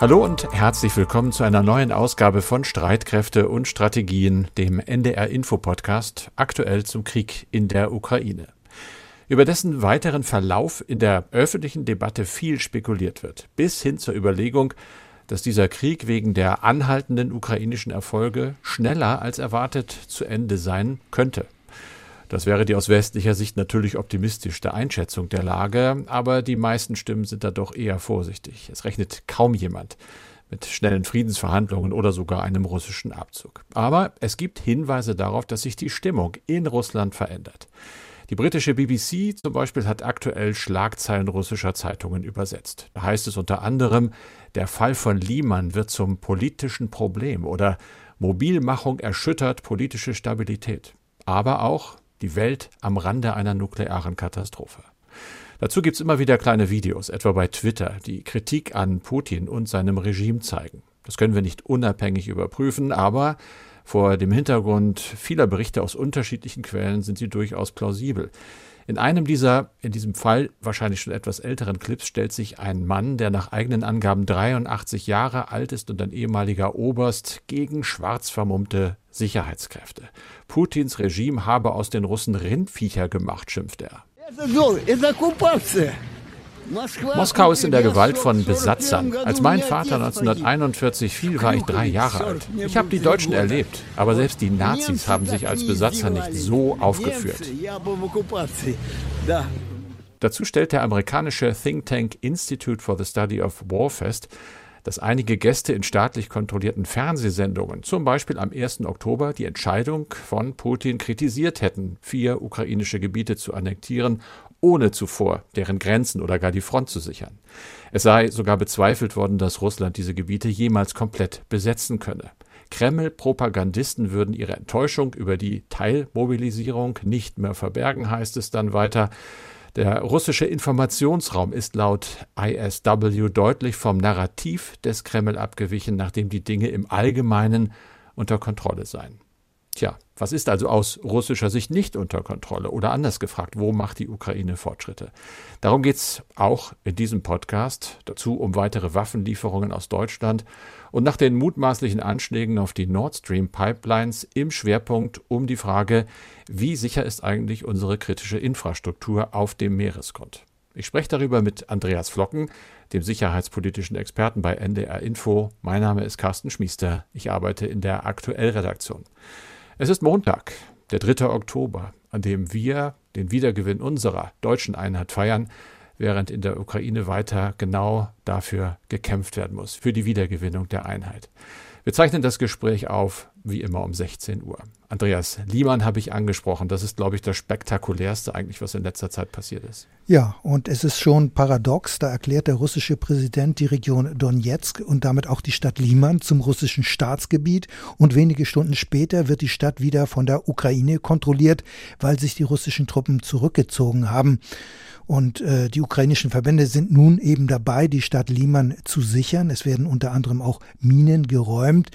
Hallo und herzlich willkommen zu einer neuen Ausgabe von Streitkräfte und Strategien, dem NDR Info Podcast, aktuell zum Krieg in der Ukraine. Über dessen weiteren Verlauf in der öffentlichen Debatte viel spekuliert wird, bis hin zur Überlegung, dass dieser Krieg wegen der anhaltenden ukrainischen Erfolge schneller als erwartet zu Ende sein könnte. Das wäre die aus westlicher Sicht natürlich optimistischste Einschätzung der Lage, aber die meisten Stimmen sind da doch eher vorsichtig. Es rechnet kaum jemand mit schnellen Friedensverhandlungen oder sogar einem russischen Abzug. Aber es gibt Hinweise darauf, dass sich die Stimmung in Russland verändert. Die britische BBC zum Beispiel hat aktuell Schlagzeilen russischer Zeitungen übersetzt. Da heißt es unter anderem, der Fall von Liman wird zum politischen Problem oder Mobilmachung erschüttert politische Stabilität. Aber auch die Welt am Rande einer nuklearen Katastrophe. Dazu gibt es immer wieder kleine Videos, etwa bei Twitter, die Kritik an Putin und seinem Regime zeigen. Das können wir nicht unabhängig überprüfen, aber vor dem Hintergrund vieler Berichte aus unterschiedlichen Quellen sind sie durchaus plausibel. In einem dieser, in diesem Fall wahrscheinlich schon etwas älteren Clips, stellt sich ein Mann, der nach eigenen Angaben 83 Jahre alt ist und ein ehemaliger Oberst, gegen schwarz vermummte Sicherheitskräfte. Putins Regime habe aus den Russen Rindviecher gemacht, schimpft er. Moskau ist in der Gewalt von Besatzern. Als mein Vater 1941 fiel, war ich drei Jahre alt. Ich habe die Deutschen erlebt, aber selbst die Nazis haben sich als Besatzer nicht so aufgeführt. Dazu stellt der amerikanische Think Tank Institute for the Study of War fest, dass einige Gäste in staatlich kontrollierten Fernsehsendungen, zum Beispiel am 1. Oktober, die Entscheidung von Putin kritisiert hätten, vier ukrainische Gebiete zu annektieren ohne zuvor deren Grenzen oder gar die Front zu sichern. Es sei sogar bezweifelt worden, dass Russland diese Gebiete jemals komplett besetzen könne. Kreml-Propagandisten würden ihre Enttäuschung über die Teilmobilisierung nicht mehr verbergen, heißt es dann weiter. Der russische Informationsraum ist laut ISW deutlich vom Narrativ des Kreml abgewichen, nachdem die Dinge im Allgemeinen unter Kontrolle seien. Tja, was ist also aus russischer Sicht nicht unter Kontrolle? Oder anders gefragt, wo macht die Ukraine Fortschritte? Darum geht es auch in diesem Podcast, dazu um weitere Waffenlieferungen aus Deutschland und nach den mutmaßlichen Anschlägen auf die Nord Stream Pipelines im Schwerpunkt um die Frage, wie sicher ist eigentlich unsere kritische Infrastruktur auf dem Meeresgrund? Ich spreche darüber mit Andreas Flocken, dem sicherheitspolitischen Experten bei NDR Info. Mein Name ist Carsten Schmiester. Ich arbeite in der Aktuellredaktion. Es ist Montag, der 3. Oktober, an dem wir den Wiedergewinn unserer deutschen Einheit feiern, während in der Ukraine weiter genau dafür gekämpft werden muss, für die Wiedergewinnung der Einheit. Wir zeichnen das Gespräch auf, wie immer um 16 Uhr. Andreas Liemann habe ich angesprochen. Das ist, glaube ich, das spektakulärste eigentlich, was in letzter Zeit passiert ist. Ja, und es ist schon paradox. Da erklärt der russische Präsident die Region Donetsk und damit auch die Stadt Liman zum russischen Staatsgebiet. Und wenige Stunden später wird die Stadt wieder von der Ukraine kontrolliert, weil sich die russischen Truppen zurückgezogen haben. Und äh, die ukrainischen Verbände sind nun eben dabei, die Stadt Liman zu sichern. Es werden unter anderem auch Minen geräumt.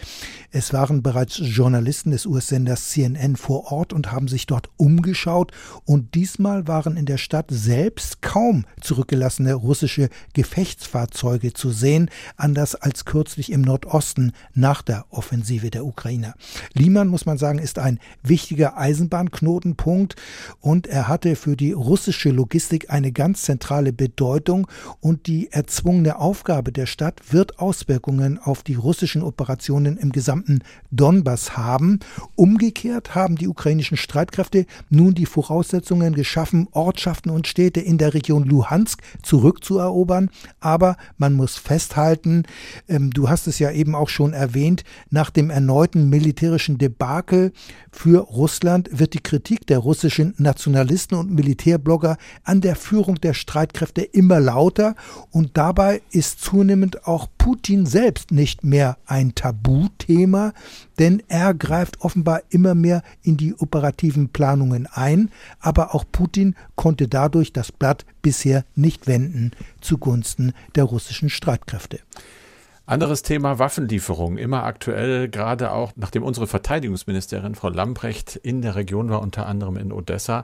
Es waren bereits Journalisten des US-Senders CNN vor Ort und haben sich dort umgeschaut. Und diesmal waren in der Stadt selbst kaum zurückgelassene russische Gefechtsfahrzeuge zu sehen, anders als kürzlich im Nordosten nach der Offensive der Ukrainer. Liman, muss man sagen, ist ein wichtiger Eisenbahnknotenpunkt und er hatte für die russische Logistik eine ganz zentrale Bedeutung und die erzwungene Aufgabe der Stadt wird Auswirkungen auf die russischen Operationen im gesamten Donbass haben. Umgekehrt haben die ukrainischen Streitkräfte nun die Voraussetzungen geschaffen, Ortschaften und Städte in der Region Luhansk zurückzuerobern. Aber man muss festhalten, ähm, du hast es ja eben auch schon erwähnt, nach dem erneuten militärischen Debakel für Russland wird die Kritik der russischen Nationalisten und Militärblogger an der Führung der Streitkräfte immer lauter und dabei ist zunehmend auch Putin selbst nicht mehr ein Tabuthema, denn er greift offenbar immer mehr in die operativen Planungen ein, aber auch Putin konnte dadurch das Blatt bisher nicht wenden zugunsten der russischen Streitkräfte. Anderes Thema Waffenlieferung, immer aktuell, gerade auch nachdem unsere Verteidigungsministerin Frau Lamprecht in der Region war, unter anderem in Odessa.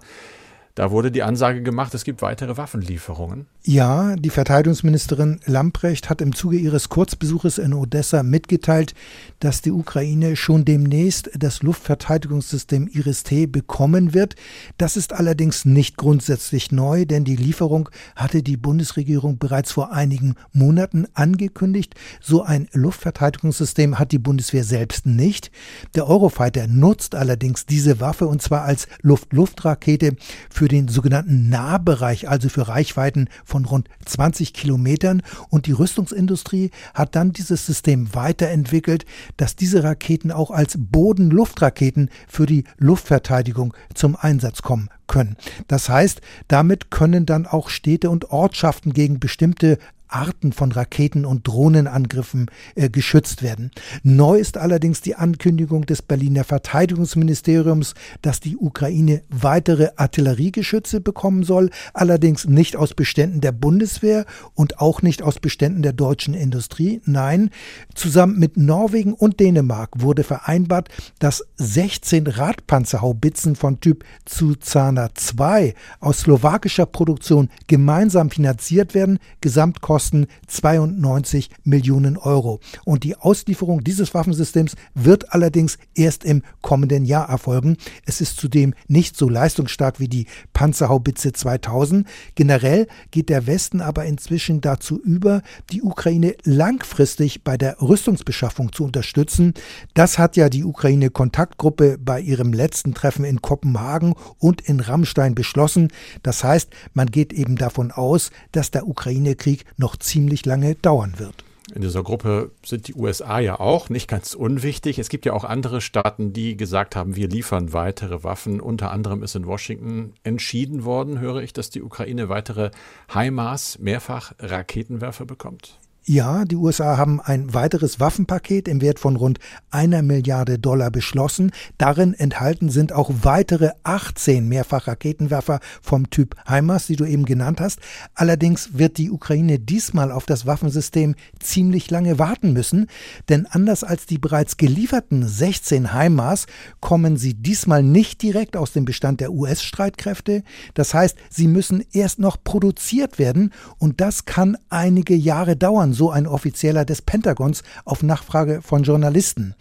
Da wurde die Ansage gemacht, es gibt weitere Waffenlieferungen. Ja, die Verteidigungsministerin Lamprecht hat im Zuge ihres Kurzbesuches in Odessa mitgeteilt, dass die Ukraine schon demnächst das Luftverteidigungssystem Iris-T bekommen wird. Das ist allerdings nicht grundsätzlich neu, denn die Lieferung hatte die Bundesregierung bereits vor einigen Monaten angekündigt. So ein Luftverteidigungssystem hat die Bundeswehr selbst nicht. Der Eurofighter nutzt allerdings diese Waffe und zwar als Luft-Luft-Rakete für für den sogenannten Nahbereich, also für Reichweiten von rund 20 Kilometern. Und die Rüstungsindustrie hat dann dieses System weiterentwickelt, dass diese Raketen auch als Boden-Luftraketen für die Luftverteidigung zum Einsatz kommen können. Das heißt, damit können dann auch Städte und Ortschaften gegen bestimmte Arten von Raketen- und Drohnenangriffen äh, geschützt werden. Neu ist allerdings die Ankündigung des Berliner Verteidigungsministeriums, dass die Ukraine weitere Artilleriegeschütze bekommen soll, allerdings nicht aus Beständen der Bundeswehr und auch nicht aus Beständen der deutschen Industrie. Nein, zusammen mit Norwegen und Dänemark wurde vereinbart, dass 16 Radpanzerhaubitzen von Typ Zuzana 2 aus slowakischer Produktion gemeinsam finanziert werden. Gesamtkosten kosten 92 Millionen Euro. Und die Auslieferung dieses Waffensystems wird allerdings erst im kommenden Jahr erfolgen. Es ist zudem nicht so leistungsstark wie die Panzerhaubitze 2000. Generell geht der Westen aber inzwischen dazu über, die Ukraine langfristig bei der Rüstungsbeschaffung zu unterstützen. Das hat ja die Ukraine-Kontaktgruppe bei ihrem letzten Treffen in Kopenhagen und in Rammstein beschlossen. Das heißt, man geht eben davon aus, dass der Ukraine-Krieg noch noch ziemlich lange dauern wird. In dieser Gruppe sind die USA ja auch nicht ganz unwichtig. Es gibt ja auch andere Staaten, die gesagt haben, wir liefern weitere Waffen. Unter anderem ist in Washington entschieden worden, höre ich, dass die Ukraine weitere HIMARS Mehrfach Raketenwerfer bekommt. Ja, die USA haben ein weiteres Waffenpaket im Wert von rund einer Milliarde Dollar beschlossen. Darin enthalten sind auch weitere 18 Mehrfachraketenwerfer vom Typ HIMARS, die du eben genannt hast. Allerdings wird die Ukraine diesmal auf das Waffensystem ziemlich lange warten müssen, denn anders als die bereits gelieferten 16 HIMARS kommen sie diesmal nicht direkt aus dem Bestand der US-Streitkräfte. Das heißt, sie müssen erst noch produziert werden und das kann einige Jahre dauern so ein Offizieller des Pentagons auf Nachfrage von Journalisten.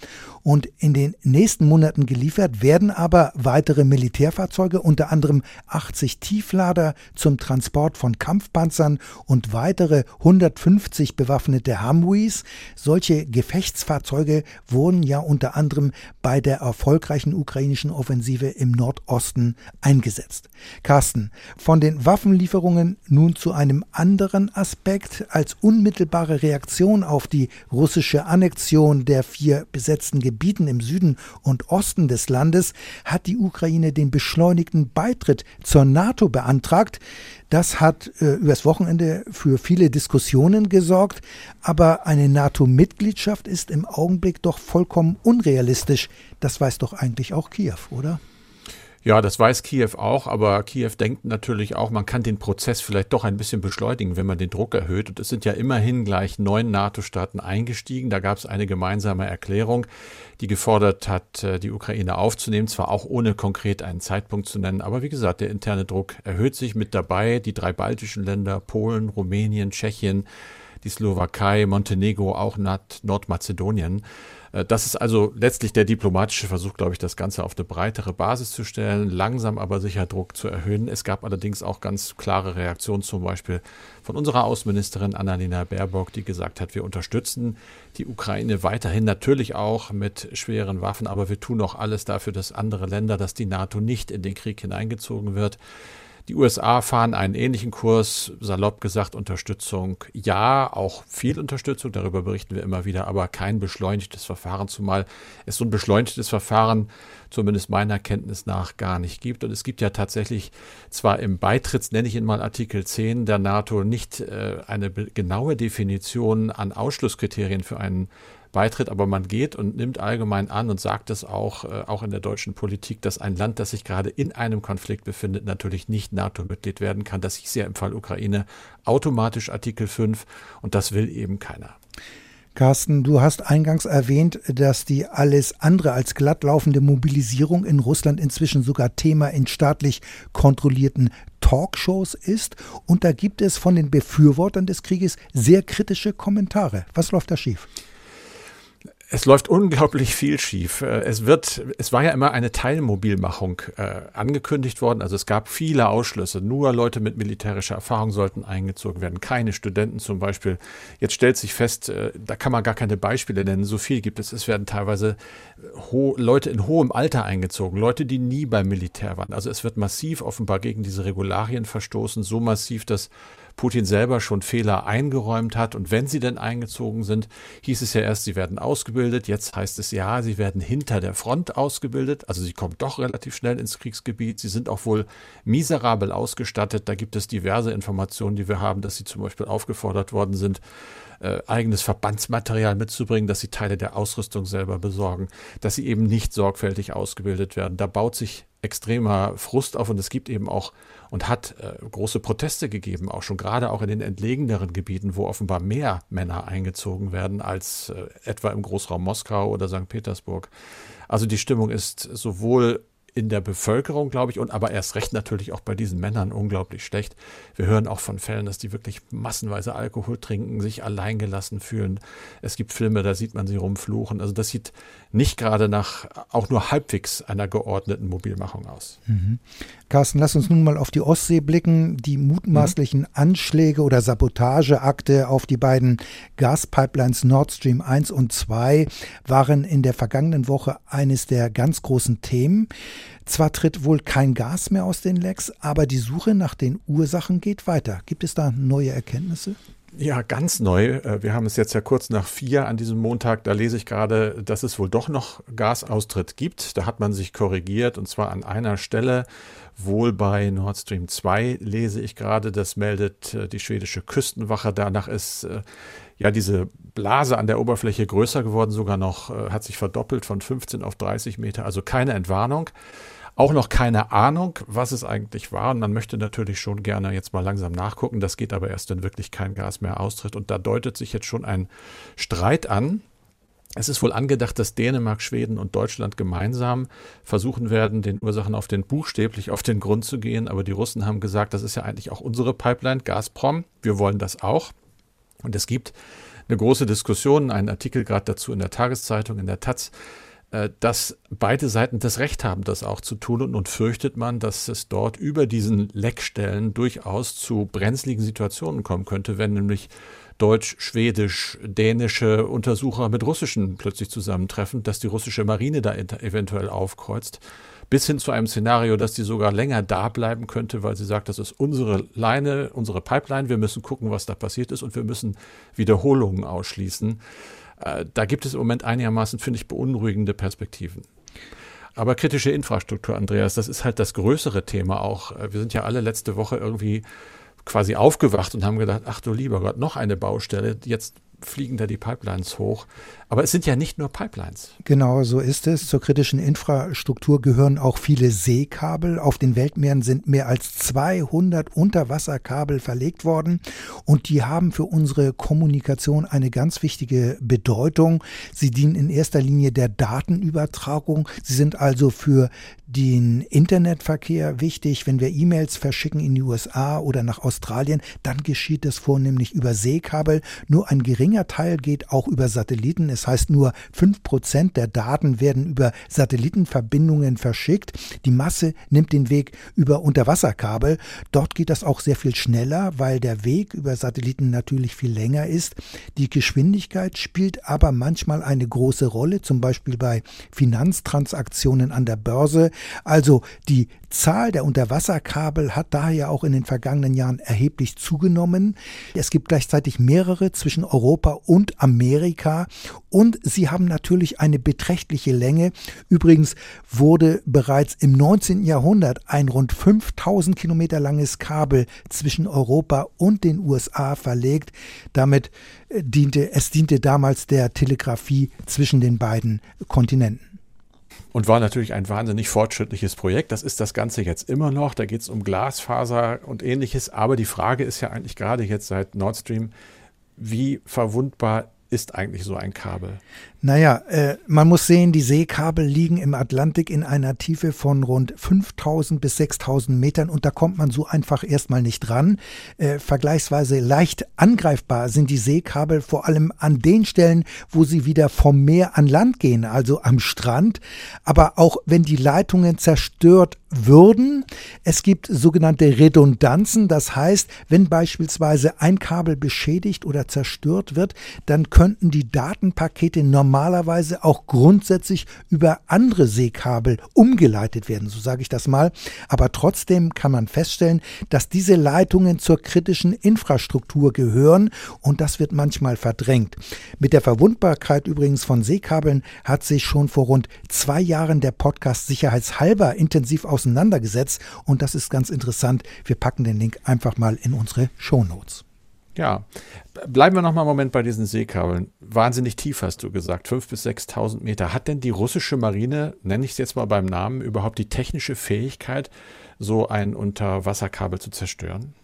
Und in den nächsten Monaten geliefert werden aber weitere Militärfahrzeuge, unter anderem 80 Tieflader zum Transport von Kampfpanzern und weitere 150 bewaffnete Humvees. Solche Gefechtsfahrzeuge wurden ja unter anderem bei der erfolgreichen ukrainischen Offensive im Nordosten eingesetzt. Carsten, von den Waffenlieferungen nun zu einem anderen Aspekt als unmittelbare Reaktion auf die russische Annexion der vier besetzten Gebiete Gebieten im Süden und Osten des Landes hat die Ukraine den beschleunigten Beitritt zur NATO beantragt. Das hat äh, übers Wochenende für viele Diskussionen gesorgt, aber eine NATO-Mitgliedschaft ist im Augenblick doch vollkommen unrealistisch. Das weiß doch eigentlich auch Kiew, oder? Ja, das weiß Kiew auch, aber Kiew denkt natürlich auch, man kann den Prozess vielleicht doch ein bisschen beschleunigen, wenn man den Druck erhöht. Und es sind ja immerhin gleich neun NATO-Staaten eingestiegen. Da gab es eine gemeinsame Erklärung, die gefordert hat, äh, die Ukraine aufzunehmen, zwar auch ohne konkret einen Zeitpunkt zu nennen, aber wie gesagt, der interne Druck erhöht sich mit dabei. Die drei baltischen Länder, Polen, Rumänien, Tschechien, die Slowakei, Montenegro, auch Nordmazedonien. Äh, das ist also letztlich der diplomatische Versuch, glaube ich, das Ganze auf eine breitere Basis zu stellen, langsam aber sicher Druck zu erhöhen. Es gab allerdings auch ganz klare Reaktionen, zum Beispiel von unserer Außenministerin Annalena Baerbock, die gesagt hat, wir unterstützen die Ukraine weiterhin natürlich auch mit schweren Waffen, aber wir tun auch alles dafür, dass andere Länder, dass die NATO nicht in den Krieg hineingezogen wird. Die USA fahren einen ähnlichen Kurs, salopp gesagt Unterstützung. Ja, auch viel Unterstützung, darüber berichten wir immer wieder, aber kein beschleunigtes Verfahren, zumal es so ein beschleunigtes Verfahren zumindest meiner Kenntnis nach gar nicht gibt. Und es gibt ja tatsächlich zwar im Beitritts, nenne ich ihn mal Artikel 10 der NATO, nicht äh, eine genaue Definition an Ausschlusskriterien für einen beitritt, aber man geht und nimmt allgemein an und sagt es auch, äh, auch in der deutschen Politik, dass ein Land, das sich gerade in einem Konflikt befindet, natürlich nicht NATO-Mitglied werden kann. Das hieß ja im Fall Ukraine automatisch Artikel 5 und das will eben keiner. Carsten, du hast eingangs erwähnt, dass die alles andere als glatt laufende Mobilisierung in Russland inzwischen sogar Thema in staatlich kontrollierten Talkshows ist. Und da gibt es von den Befürwortern des Krieges sehr kritische Kommentare. Was läuft da schief? Es läuft unglaublich viel schief. Äh, es wird, es war ja immer eine Teilmobilmachung äh, angekündigt worden. Also es gab viele Ausschlüsse. Nur Leute mit militärischer Erfahrung sollten eingezogen werden. Keine Studenten zum Beispiel. Jetzt stellt sich fest, äh, da kann man gar keine Beispiele nennen. So viel gibt es. Es werden teilweise Leute in hohem Alter eingezogen. Leute, die nie beim Militär waren. Also es wird massiv offenbar gegen diese Regularien verstoßen. So massiv, dass Putin selber schon Fehler eingeräumt hat. Und wenn sie denn eingezogen sind, hieß es ja erst, sie werden ausgebildet. Jetzt heißt es ja, sie werden hinter der Front ausgebildet. Also sie kommen doch relativ schnell ins Kriegsgebiet. Sie sind auch wohl miserabel ausgestattet. Da gibt es diverse Informationen, die wir haben, dass sie zum Beispiel aufgefordert worden sind, äh, eigenes Verbandsmaterial mitzubringen, dass sie Teile der Ausrüstung selber besorgen, dass sie eben nicht sorgfältig ausgebildet werden. Da baut sich extremer Frust auf und es gibt eben auch und hat äh, große Proteste gegeben, auch schon gerade auch in den entlegeneren Gebieten, wo offenbar mehr Männer eingezogen werden als äh, etwa im Großraum Moskau oder St. Petersburg. Also die Stimmung ist sowohl in der Bevölkerung, glaube ich, und aber erst recht natürlich auch bei diesen Männern unglaublich schlecht. Wir hören auch von Fällen, dass die wirklich massenweise Alkohol trinken, sich alleingelassen fühlen. Es gibt Filme, da sieht man sie rumfluchen. Also das sieht nicht gerade nach auch nur halbwegs einer geordneten Mobilmachung aus. Mhm. Carsten, lass uns nun mal auf die Ostsee blicken. Die mutmaßlichen mhm. Anschläge oder Sabotageakte auf die beiden Gaspipelines Nord Stream 1 und 2 waren in der vergangenen Woche eines der ganz großen Themen. Zwar tritt wohl kein Gas mehr aus den Lecks, aber die Suche nach den Ursachen geht weiter. Gibt es da neue Erkenntnisse? Ja, ganz neu. Äh, wir haben es jetzt ja kurz nach vier an diesem Montag. Da lese ich gerade, dass es wohl doch noch Gasaustritt gibt. Da hat man sich korrigiert und zwar an einer Stelle. Wohl bei Nord Stream 2 lese ich gerade, das meldet äh, die schwedische Küstenwache. Danach ist äh, ja diese Blase an der Oberfläche größer geworden, sogar noch, hat sich verdoppelt von 15 auf 30 Meter. Also keine Entwarnung auch noch keine Ahnung, was es eigentlich war. Und man möchte natürlich schon gerne jetzt mal langsam nachgucken. Das geht aber erst, wenn wirklich kein Gas mehr austritt. Und da deutet sich jetzt schon ein Streit an. Es ist wohl angedacht, dass Dänemark, Schweden und Deutschland gemeinsam versuchen werden, den Ursachen auf den buchstäblich auf den Grund zu gehen. Aber die Russen haben gesagt, das ist ja eigentlich auch unsere Pipeline, Gazprom. Wir wollen das auch. Und es gibt eine große Diskussion, einen Artikel gerade dazu in der Tageszeitung, in der Taz, dass beide Seiten das Recht haben, das auch zu tun. Und nun fürchtet man, dass es dort über diesen Leckstellen durchaus zu brenzligen Situationen kommen könnte, wenn nämlich deutsch, schwedisch, dänische Untersucher mit russischen plötzlich zusammentreffen, dass die russische Marine da eventuell aufkreuzt, bis hin zu einem Szenario, dass die sogar länger da bleiben könnte, weil sie sagt, das ist unsere Leine, unsere Pipeline, wir müssen gucken, was da passiert ist und wir müssen Wiederholungen ausschließen. Äh, da gibt es im Moment einigermaßen, finde ich, beunruhigende Perspektiven. Aber kritische Infrastruktur, Andreas, das ist halt das größere Thema auch. Äh, wir sind ja alle letzte Woche irgendwie quasi aufgewacht und haben gedacht, ach du lieber Gott, noch eine Baustelle. Jetzt fliegen da die Pipelines hoch. Aber es sind ja nicht nur Pipelines. Genau, so ist es. Zur kritischen Infrastruktur gehören auch viele Seekabel. Auf den Weltmeeren sind mehr als 200 Unterwasserkabel verlegt worden und die haben für unsere Kommunikation eine ganz wichtige Bedeutung. Sie dienen in erster Linie der Datenübertragung. Sie sind also für den Internetverkehr wichtig. Wenn wir E-Mails verschicken in die USA oder nach Australien, dann geschieht das vornehmlich über Seekabel. Nur ein geringer Teil geht auch über Satelliten. Es heißt, nur fünf Prozent der Daten werden über Satellitenverbindungen verschickt. Die Masse nimmt den Weg über Unterwasserkabel. Dort geht das auch sehr viel schneller, weil der Weg über Satelliten natürlich viel länger ist. Die Geschwindigkeit spielt aber manchmal eine große Rolle, zum Beispiel bei Finanztransaktionen an der Börse. Also die Zahl der Unterwasserkabel hat daher auch in den vergangenen Jahren erheblich zugenommen. Es gibt gleichzeitig mehrere zwischen Europa und Amerika und sie haben natürlich eine beträchtliche Länge. Übrigens wurde bereits im 19. Jahrhundert ein rund 5000 Kilometer langes Kabel zwischen Europa und den USA verlegt. Damit äh, diente es diente damals der Telegrafie zwischen den beiden Kontinenten und war natürlich ein wahnsinnig fortschrittliches Projekt. Das ist das Ganze jetzt immer noch. Da geht es um Glasfaser und ähnliches. Aber die Frage ist ja eigentlich gerade jetzt seit Nord Stream, wie verwundbar ist eigentlich so ein Kabel? Naja, äh, man muss sehen, die Seekabel liegen im Atlantik in einer Tiefe von rund 5000 bis 6000 Metern und da kommt man so einfach erstmal nicht ran. Äh, vergleichsweise leicht angreifbar sind die Seekabel vor allem an den Stellen, wo sie wieder vom Meer an Land gehen, also am Strand. Aber auch wenn die Leitungen zerstört würden, es gibt sogenannte Redundanzen, das heißt, wenn beispielsweise ein Kabel beschädigt oder zerstört wird, dann könnten die Datenpakete normal normalerweise auch grundsätzlich über andere Seekabel umgeleitet werden, so sage ich das mal. Aber trotzdem kann man feststellen, dass diese Leitungen zur kritischen Infrastruktur gehören und das wird manchmal verdrängt. Mit der Verwundbarkeit übrigens von Seekabeln hat sich schon vor rund zwei Jahren der Podcast sicherheitshalber intensiv auseinandergesetzt und das ist ganz interessant. Wir packen den Link einfach mal in unsere Show Notes. Ja, bleiben wir noch mal einen Moment bei diesen Seekabeln. Wahnsinnig tief hast du gesagt, 5.000 bis 6.000 Meter. Hat denn die russische Marine, nenne ich es jetzt mal beim Namen, überhaupt die technische Fähigkeit, so ein Unterwasserkabel zu zerstören?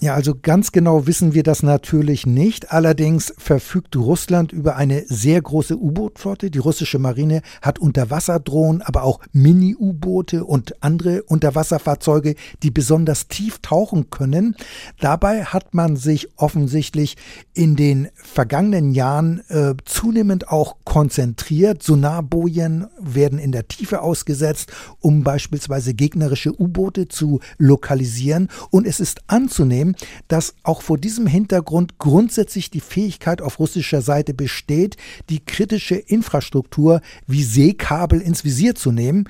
Ja, also ganz genau wissen wir das natürlich nicht. Allerdings verfügt Russland über eine sehr große U-Boot-Flotte. Die russische Marine hat Unterwasserdrohnen, aber auch Mini-U-Boote und andere Unterwasserfahrzeuge, die besonders tief tauchen können. Dabei hat man sich offensichtlich in den vergangenen Jahren äh, zunehmend auch konzentriert. Sonarbojen werden in der Tiefe ausgesetzt, um beispielsweise gegnerische U-Boote zu lokalisieren. Und es ist anzunehmen, sein, dass auch vor diesem Hintergrund grundsätzlich die Fähigkeit auf russischer Seite besteht, die kritische Infrastruktur wie Seekabel ins Visier zu nehmen.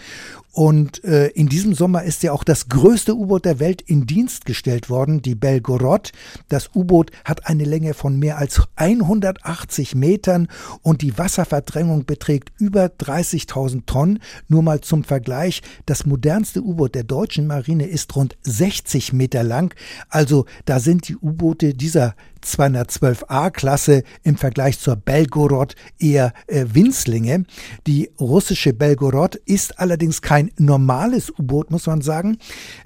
Und äh, in diesem Sommer ist ja auch das größte U-Boot der Welt in Dienst gestellt worden, die Belgorod. Das U-Boot hat eine Länge von mehr als 180 Metern und die Wasserverdrängung beträgt über 30.000 Tonnen. Nur mal zum Vergleich, das modernste U-Boot der deutschen Marine ist rund 60 Meter lang. Also da sind die U-Boote dieser 212a-Klasse im Vergleich zur Belgorod eher äh, Winzlinge. Die russische Belgorod ist allerdings kein normales U-Boot, muss man sagen.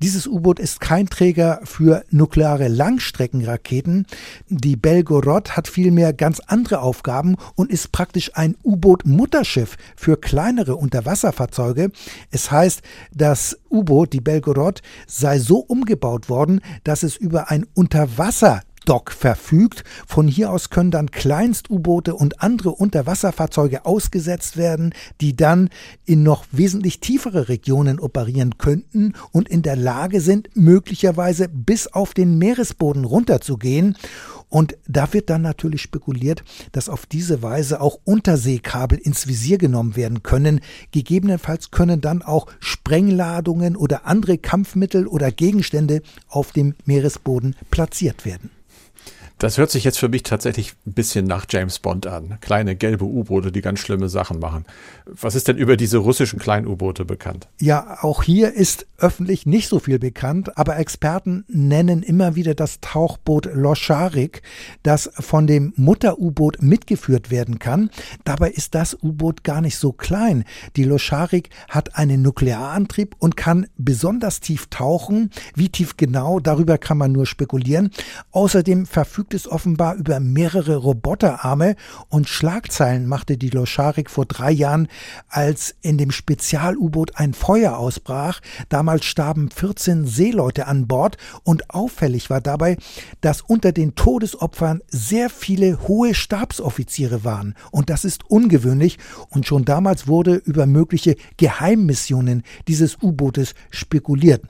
Dieses U-Boot ist kein Träger für nukleare Langstreckenraketen. Die Belgorod hat vielmehr ganz andere Aufgaben und ist praktisch ein U-Boot-Mutterschiff für kleinere Unterwasserfahrzeuge. Es heißt, das U-Boot, die Belgorod, sei so umgebaut worden, dass es über ein Unterwasser Dock verfügt. Von hier aus können dann Kleinst-U-Boote und andere Unterwasserfahrzeuge ausgesetzt werden, die dann in noch wesentlich tiefere Regionen operieren könnten und in der Lage sind, möglicherweise bis auf den Meeresboden runterzugehen. Und da wird dann natürlich spekuliert, dass auf diese Weise auch Unterseekabel ins Visier genommen werden können. Gegebenenfalls können dann auch Sprengladungen oder andere Kampfmittel oder Gegenstände auf dem Meeresboden platziert werden. Das hört sich jetzt für mich tatsächlich ein bisschen nach James Bond an. Kleine gelbe U-Boote, die ganz schlimme Sachen machen. Was ist denn über diese russischen kleinen U-Boote bekannt? Ja, auch hier ist öffentlich nicht so viel bekannt, aber Experten nennen immer wieder das Tauchboot Loscharik, das von dem Mutter-U-Boot mitgeführt werden kann. Dabei ist das U-Boot gar nicht so klein. Die Loscharik hat einen Nuklearantrieb und kann besonders tief tauchen. Wie tief genau, darüber kann man nur spekulieren. Außerdem verfügt verfügt es offenbar über mehrere Roboterarme und Schlagzeilen machte die Loscharik vor drei Jahren, als in dem Spezial-U-Boot ein Feuer ausbrach. Damals starben 14 Seeleute an Bord und auffällig war dabei, dass unter den Todesopfern sehr viele hohe Stabsoffiziere waren. Und das ist ungewöhnlich und schon damals wurde über mögliche Geheimmissionen dieses U-Bootes spekuliert.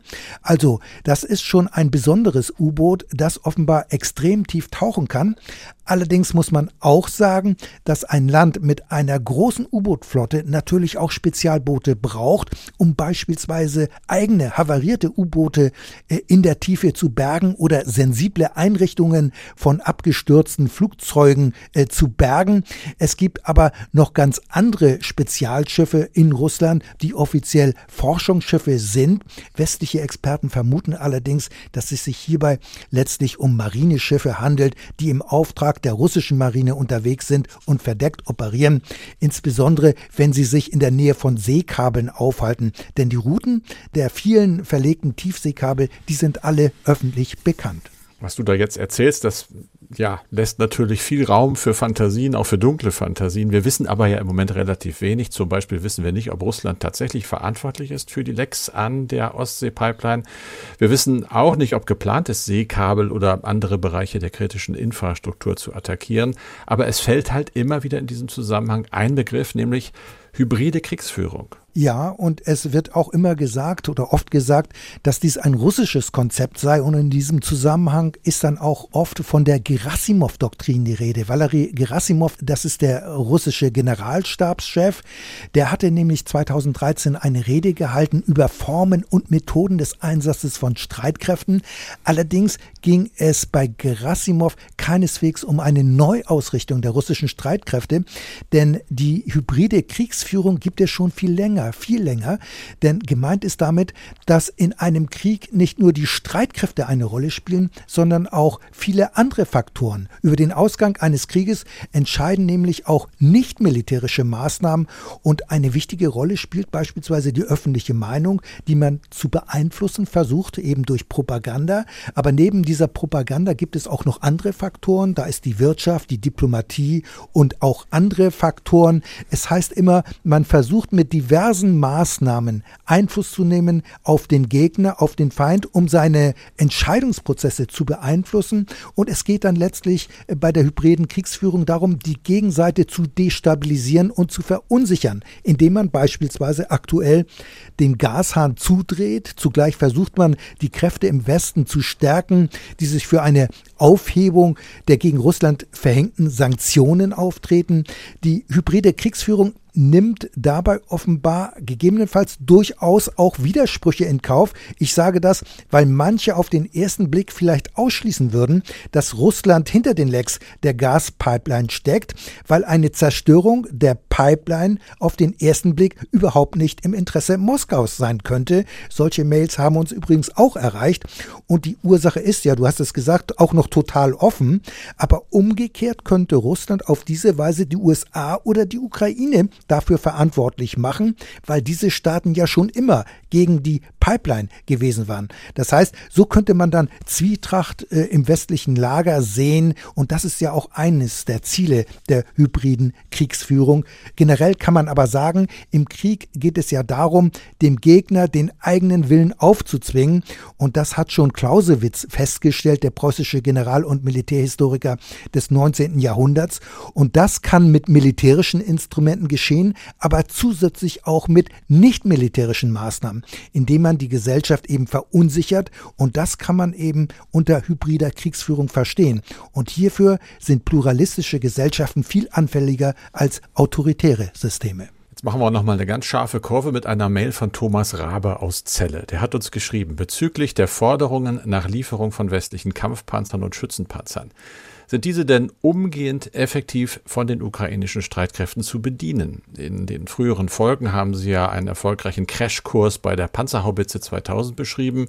Also, das ist schon ein besonderes U-Boot, das offenbar extrem tief tauchen kann. Allerdings muss man auch sagen, dass ein Land mit einer großen U-Boot-Flotte natürlich auch Spezialboote braucht, um beispielsweise eigene havarierte U-Boote äh, in der Tiefe zu bergen oder sensible Einrichtungen von abgestürzten Flugzeugen äh, zu bergen. Es gibt aber noch ganz andere Spezialschiffe in Russland, die offiziell Forschungsschiffe sind. Westliche Experten vermuten allerdings, dass es sich hierbei letztlich um Marineschiffe handelt, die im Auftrag Auftrag der russischen Marine unterwegs sind und verdeckt operieren, insbesondere wenn sie sich in der Nähe von Seekabeln aufhalten. Denn die Routen der vielen verlegten Tiefseekabel, die sind alle öffentlich bekannt. Was du da jetzt erzählst, das ja, lässt natürlich viel Raum für Fantasien, auch für dunkle Fantasien. Wir wissen aber ja im Moment relativ wenig. Zum Beispiel wissen wir nicht, ob Russland tatsächlich verantwortlich ist für die Lecks an der Ostsee-Pipeline. Wir wissen auch nicht, ob geplant ist, Seekabel oder andere Bereiche der kritischen Infrastruktur zu attackieren. Aber es fällt halt immer wieder in diesem Zusammenhang ein Begriff, nämlich hybride Kriegsführung. Ja, und es wird auch immer gesagt oder oft gesagt, dass dies ein russisches Konzept sei. Und in diesem Zusammenhang ist dann auch oft von der Gerasimov-Doktrin die Rede. Valery Gerasimov, das ist der russische Generalstabschef, der hatte nämlich 2013 eine Rede gehalten über Formen und Methoden des Einsatzes von Streitkräften. Allerdings ging es bei Gerasimov keineswegs um eine Neuausrichtung der russischen Streitkräfte, denn die hybride Kriegsführung gibt es schon viel länger länger, viel länger, denn gemeint ist damit, dass in einem Krieg nicht nur die Streitkräfte eine Rolle spielen, sondern auch viele andere Faktoren. Über den Ausgang eines Krieges entscheiden nämlich auch nicht militärische Maßnahmen und eine wichtige Rolle spielt beispielsweise die öffentliche Meinung, die man zu beeinflussen versucht, eben durch Propaganda. Aber neben dieser Propaganda gibt es auch noch andere Faktoren. Da ist die Wirtschaft, die Diplomatie und auch andere Faktoren. Es heißt immer, man versucht mit diversen diversen Maßnahmen Einfluss zu nehmen auf den Gegner, auf den Feind, um seine Entscheidungsprozesse zu beeinflussen. Und es geht dann letztlich äh, bei der hybriden Kriegsführung darum, die Gegenseite zu destabilisieren und zu verunsichern, indem man beispielsweise aktuell den Gashahn zudreht. Zugleich versucht man, die Kräfte im Westen zu stärken, die sich für eine Aufhebung der gegen Russland verhängten Sanktionen auftreten. Die hybride Kriegsführung nimmt dabei offenbar gegebenenfalls durchaus auch Widersprüche in Kauf. Ich sage das, weil manche auf den ersten Blick vielleicht ausschließen würden, dass Russland hinter den Lecks der Gaspipeline steckt, weil eine Zerstörung der Pipeline auf den ersten Blick überhaupt nicht im Interesse Moskaus sein könnte. Solche Mails haben uns übrigens auch erreicht und die Ursache ist ja, du hast es gesagt, auch noch total offen, aber umgekehrt könnte Russland auf diese Weise die USA oder die Ukraine dafür verantwortlich machen, weil diese Staaten ja schon immer gegen die Pipeline gewesen waren. Das heißt, so könnte man dann Zwietracht äh, im westlichen Lager sehen und das ist ja auch eines der Ziele der hybriden Kriegsführung. Generell kann man aber sagen, im Krieg geht es ja darum, dem Gegner den eigenen Willen aufzuzwingen und das hat schon Clausewitz festgestellt, der preußische General- und Militärhistoriker des 19. Jahrhunderts und das kann mit militärischen Instrumenten geschehen, aber zusätzlich auch mit nicht militärischen Maßnahmen, indem man die Gesellschaft eben verunsichert und das kann man eben unter hybrider Kriegsführung verstehen. Und hierfür sind pluralistische Gesellschaften viel anfälliger als autoritäre Systeme. Jetzt machen wir noch mal eine ganz scharfe Kurve mit einer Mail von Thomas Rabe aus Celle. Der hat uns geschrieben bezüglich der Forderungen nach Lieferung von westlichen Kampfpanzern und Schützenpanzern. Sind diese denn umgehend effektiv von den ukrainischen Streitkräften zu bedienen? In den früheren Folgen haben Sie ja einen erfolgreichen Crashkurs bei der Panzerhaubitze 2000 beschrieben.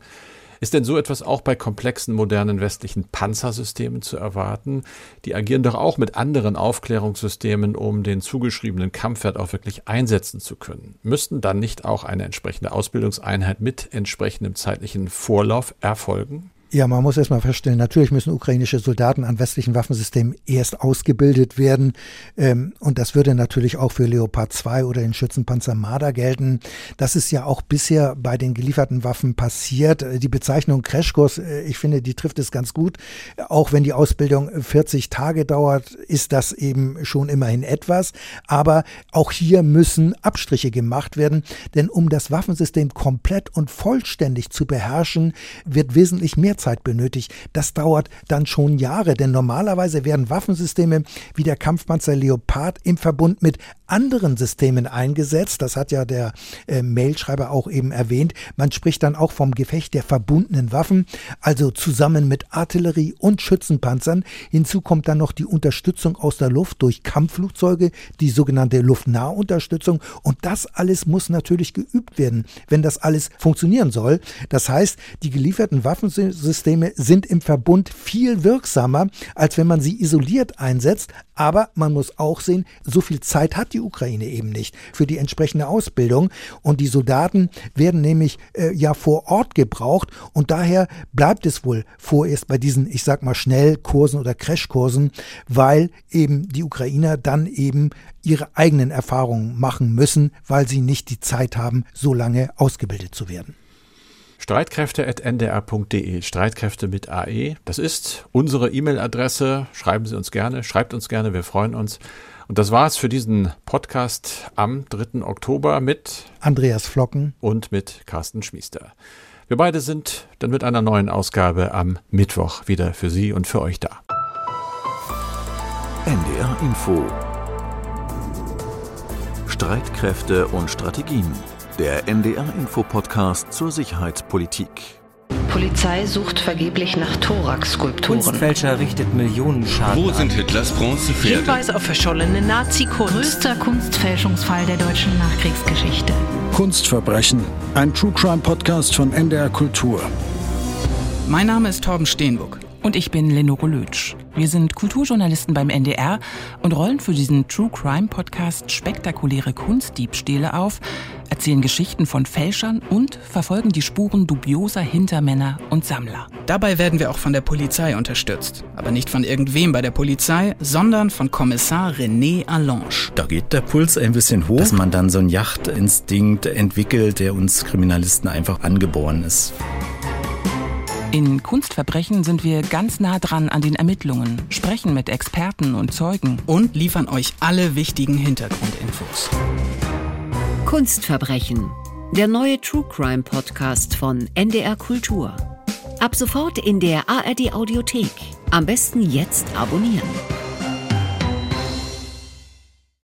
Ist denn so etwas auch bei komplexen modernen westlichen Panzersystemen zu erwarten? Die agieren doch auch mit anderen Aufklärungssystemen, um den zugeschriebenen Kampfwert auch wirklich einsetzen zu können. Müssten dann nicht auch eine entsprechende Ausbildungseinheit mit entsprechendem zeitlichen Vorlauf erfolgen? Ja, man muss erstmal feststellen, natürlich müssen ukrainische Soldaten an westlichen Waffensystemen erst ausgebildet werden. Ähm, und das würde natürlich auch für Leopard 2 oder den Schützenpanzer Marder gelten. Das ist ja auch bisher bei den gelieferten Waffen passiert. Äh, die Bezeichnung Crashkurs, äh, ich finde, die trifft es ganz gut. Auch wenn die Ausbildung 40 Tage dauert, ist das eben schon immerhin etwas. Aber auch hier müssen Abstriche gemacht werden. Denn um das Waffensystem komplett und vollständig zu beherrschen, wird wesentlich mehr Zeit benötigt. Das dauert dann schon Jahre, denn normalerweise werden Waffensysteme wie der Kampfpanzer Leopard im Verbund mit anderen Systemen eingesetzt. Das hat ja der äh, Mailschreiber auch eben erwähnt. Man spricht dann auch vom Gefecht der verbundenen Waffen, also zusammen mit Artillerie und Schützenpanzern. Hinzu kommt dann noch die Unterstützung aus der Luft durch Kampfflugzeuge, die sogenannte Luftnahunterstützung. Und das alles muss natürlich geübt werden, wenn das alles funktionieren soll. Das heißt, die gelieferten Waffensysteme Waffensysteme sind im Verbund viel wirksamer, als wenn man sie isoliert einsetzt. Aber man muss auch sehen, so viel Zeit hat die Ukraine eben nicht für die entsprechende Ausbildung. Und die Soldaten werden nämlich äh, ja vor Ort gebraucht. Und daher bleibt es wohl vorerst bei diesen, ich sag mal, Schnellkursen oder Crashkursen, weil eben die Ukrainer dann eben ihre eigenen Erfahrungen machen müssen, weil sie nicht die Zeit haben, so lange ausgebildet zu werden. Streitkräfte.ndr.de, Streitkräfte mit AE. Das ist unsere E-Mail-Adresse. Schreiben Sie uns gerne, schreibt uns gerne, wir freuen uns. Und das war's für diesen Podcast am 3. Oktober mit Andreas Flocken und mit Carsten Schmiester. Wir beide sind dann mit einer neuen Ausgabe am Mittwoch wieder für Sie und für euch da. NDR Info Streitkräfte und Strategien. Der NDR-Info-Podcast zur Sicherheitspolitik. Polizei sucht vergeblich nach Thorax-Skulpturen. Kunstfälscher richtet Millionen Schaden Wo sind Hitlers Bronzepferde? Hinweise auf verschollene Nazi-Kunst. Größter Kunstfälschungsfall der deutschen Nachkriegsgeschichte. Kunstverbrechen. Ein True Crime Podcast von NDR Kultur. Mein Name ist Torben Steenbuck. Und ich bin Lenore Lötsch. Wir sind Kulturjournalisten beim NDR und rollen für diesen True Crime Podcast spektakuläre Kunstdiebstähle auf, erzählen Geschichten von Fälschern und verfolgen die Spuren dubioser Hintermänner und Sammler. Dabei werden wir auch von der Polizei unterstützt. Aber nicht von irgendwem bei der Polizei, sondern von Kommissar René Allange. Da geht der Puls ein bisschen hoch, dass man dann so einen Jachtinstinkt entwickelt, der uns Kriminalisten einfach angeboren ist. In Kunstverbrechen sind wir ganz nah dran an den Ermittlungen, sprechen mit Experten und Zeugen und liefern euch alle wichtigen Hintergrundinfos. Kunstverbrechen, der neue True Crime Podcast von NDR Kultur. Ab sofort in der ARD Audiothek. Am besten jetzt abonnieren.